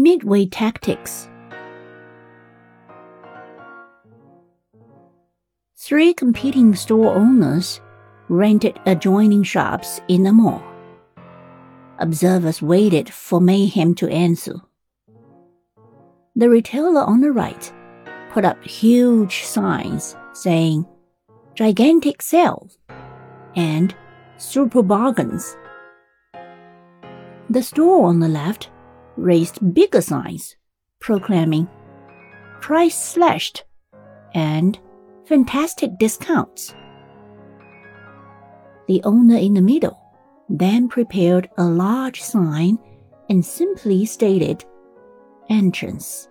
Midway Tactics Three competing store owners rented adjoining shops in the mall. Observers waited for mayhem to ensue. The retailer on the right put up huge signs saying gigantic sale and super bargains. The store on the left raised bigger signs proclaiming price slashed and fantastic discounts. The owner in the middle then prepared a large sign and simply stated entrance.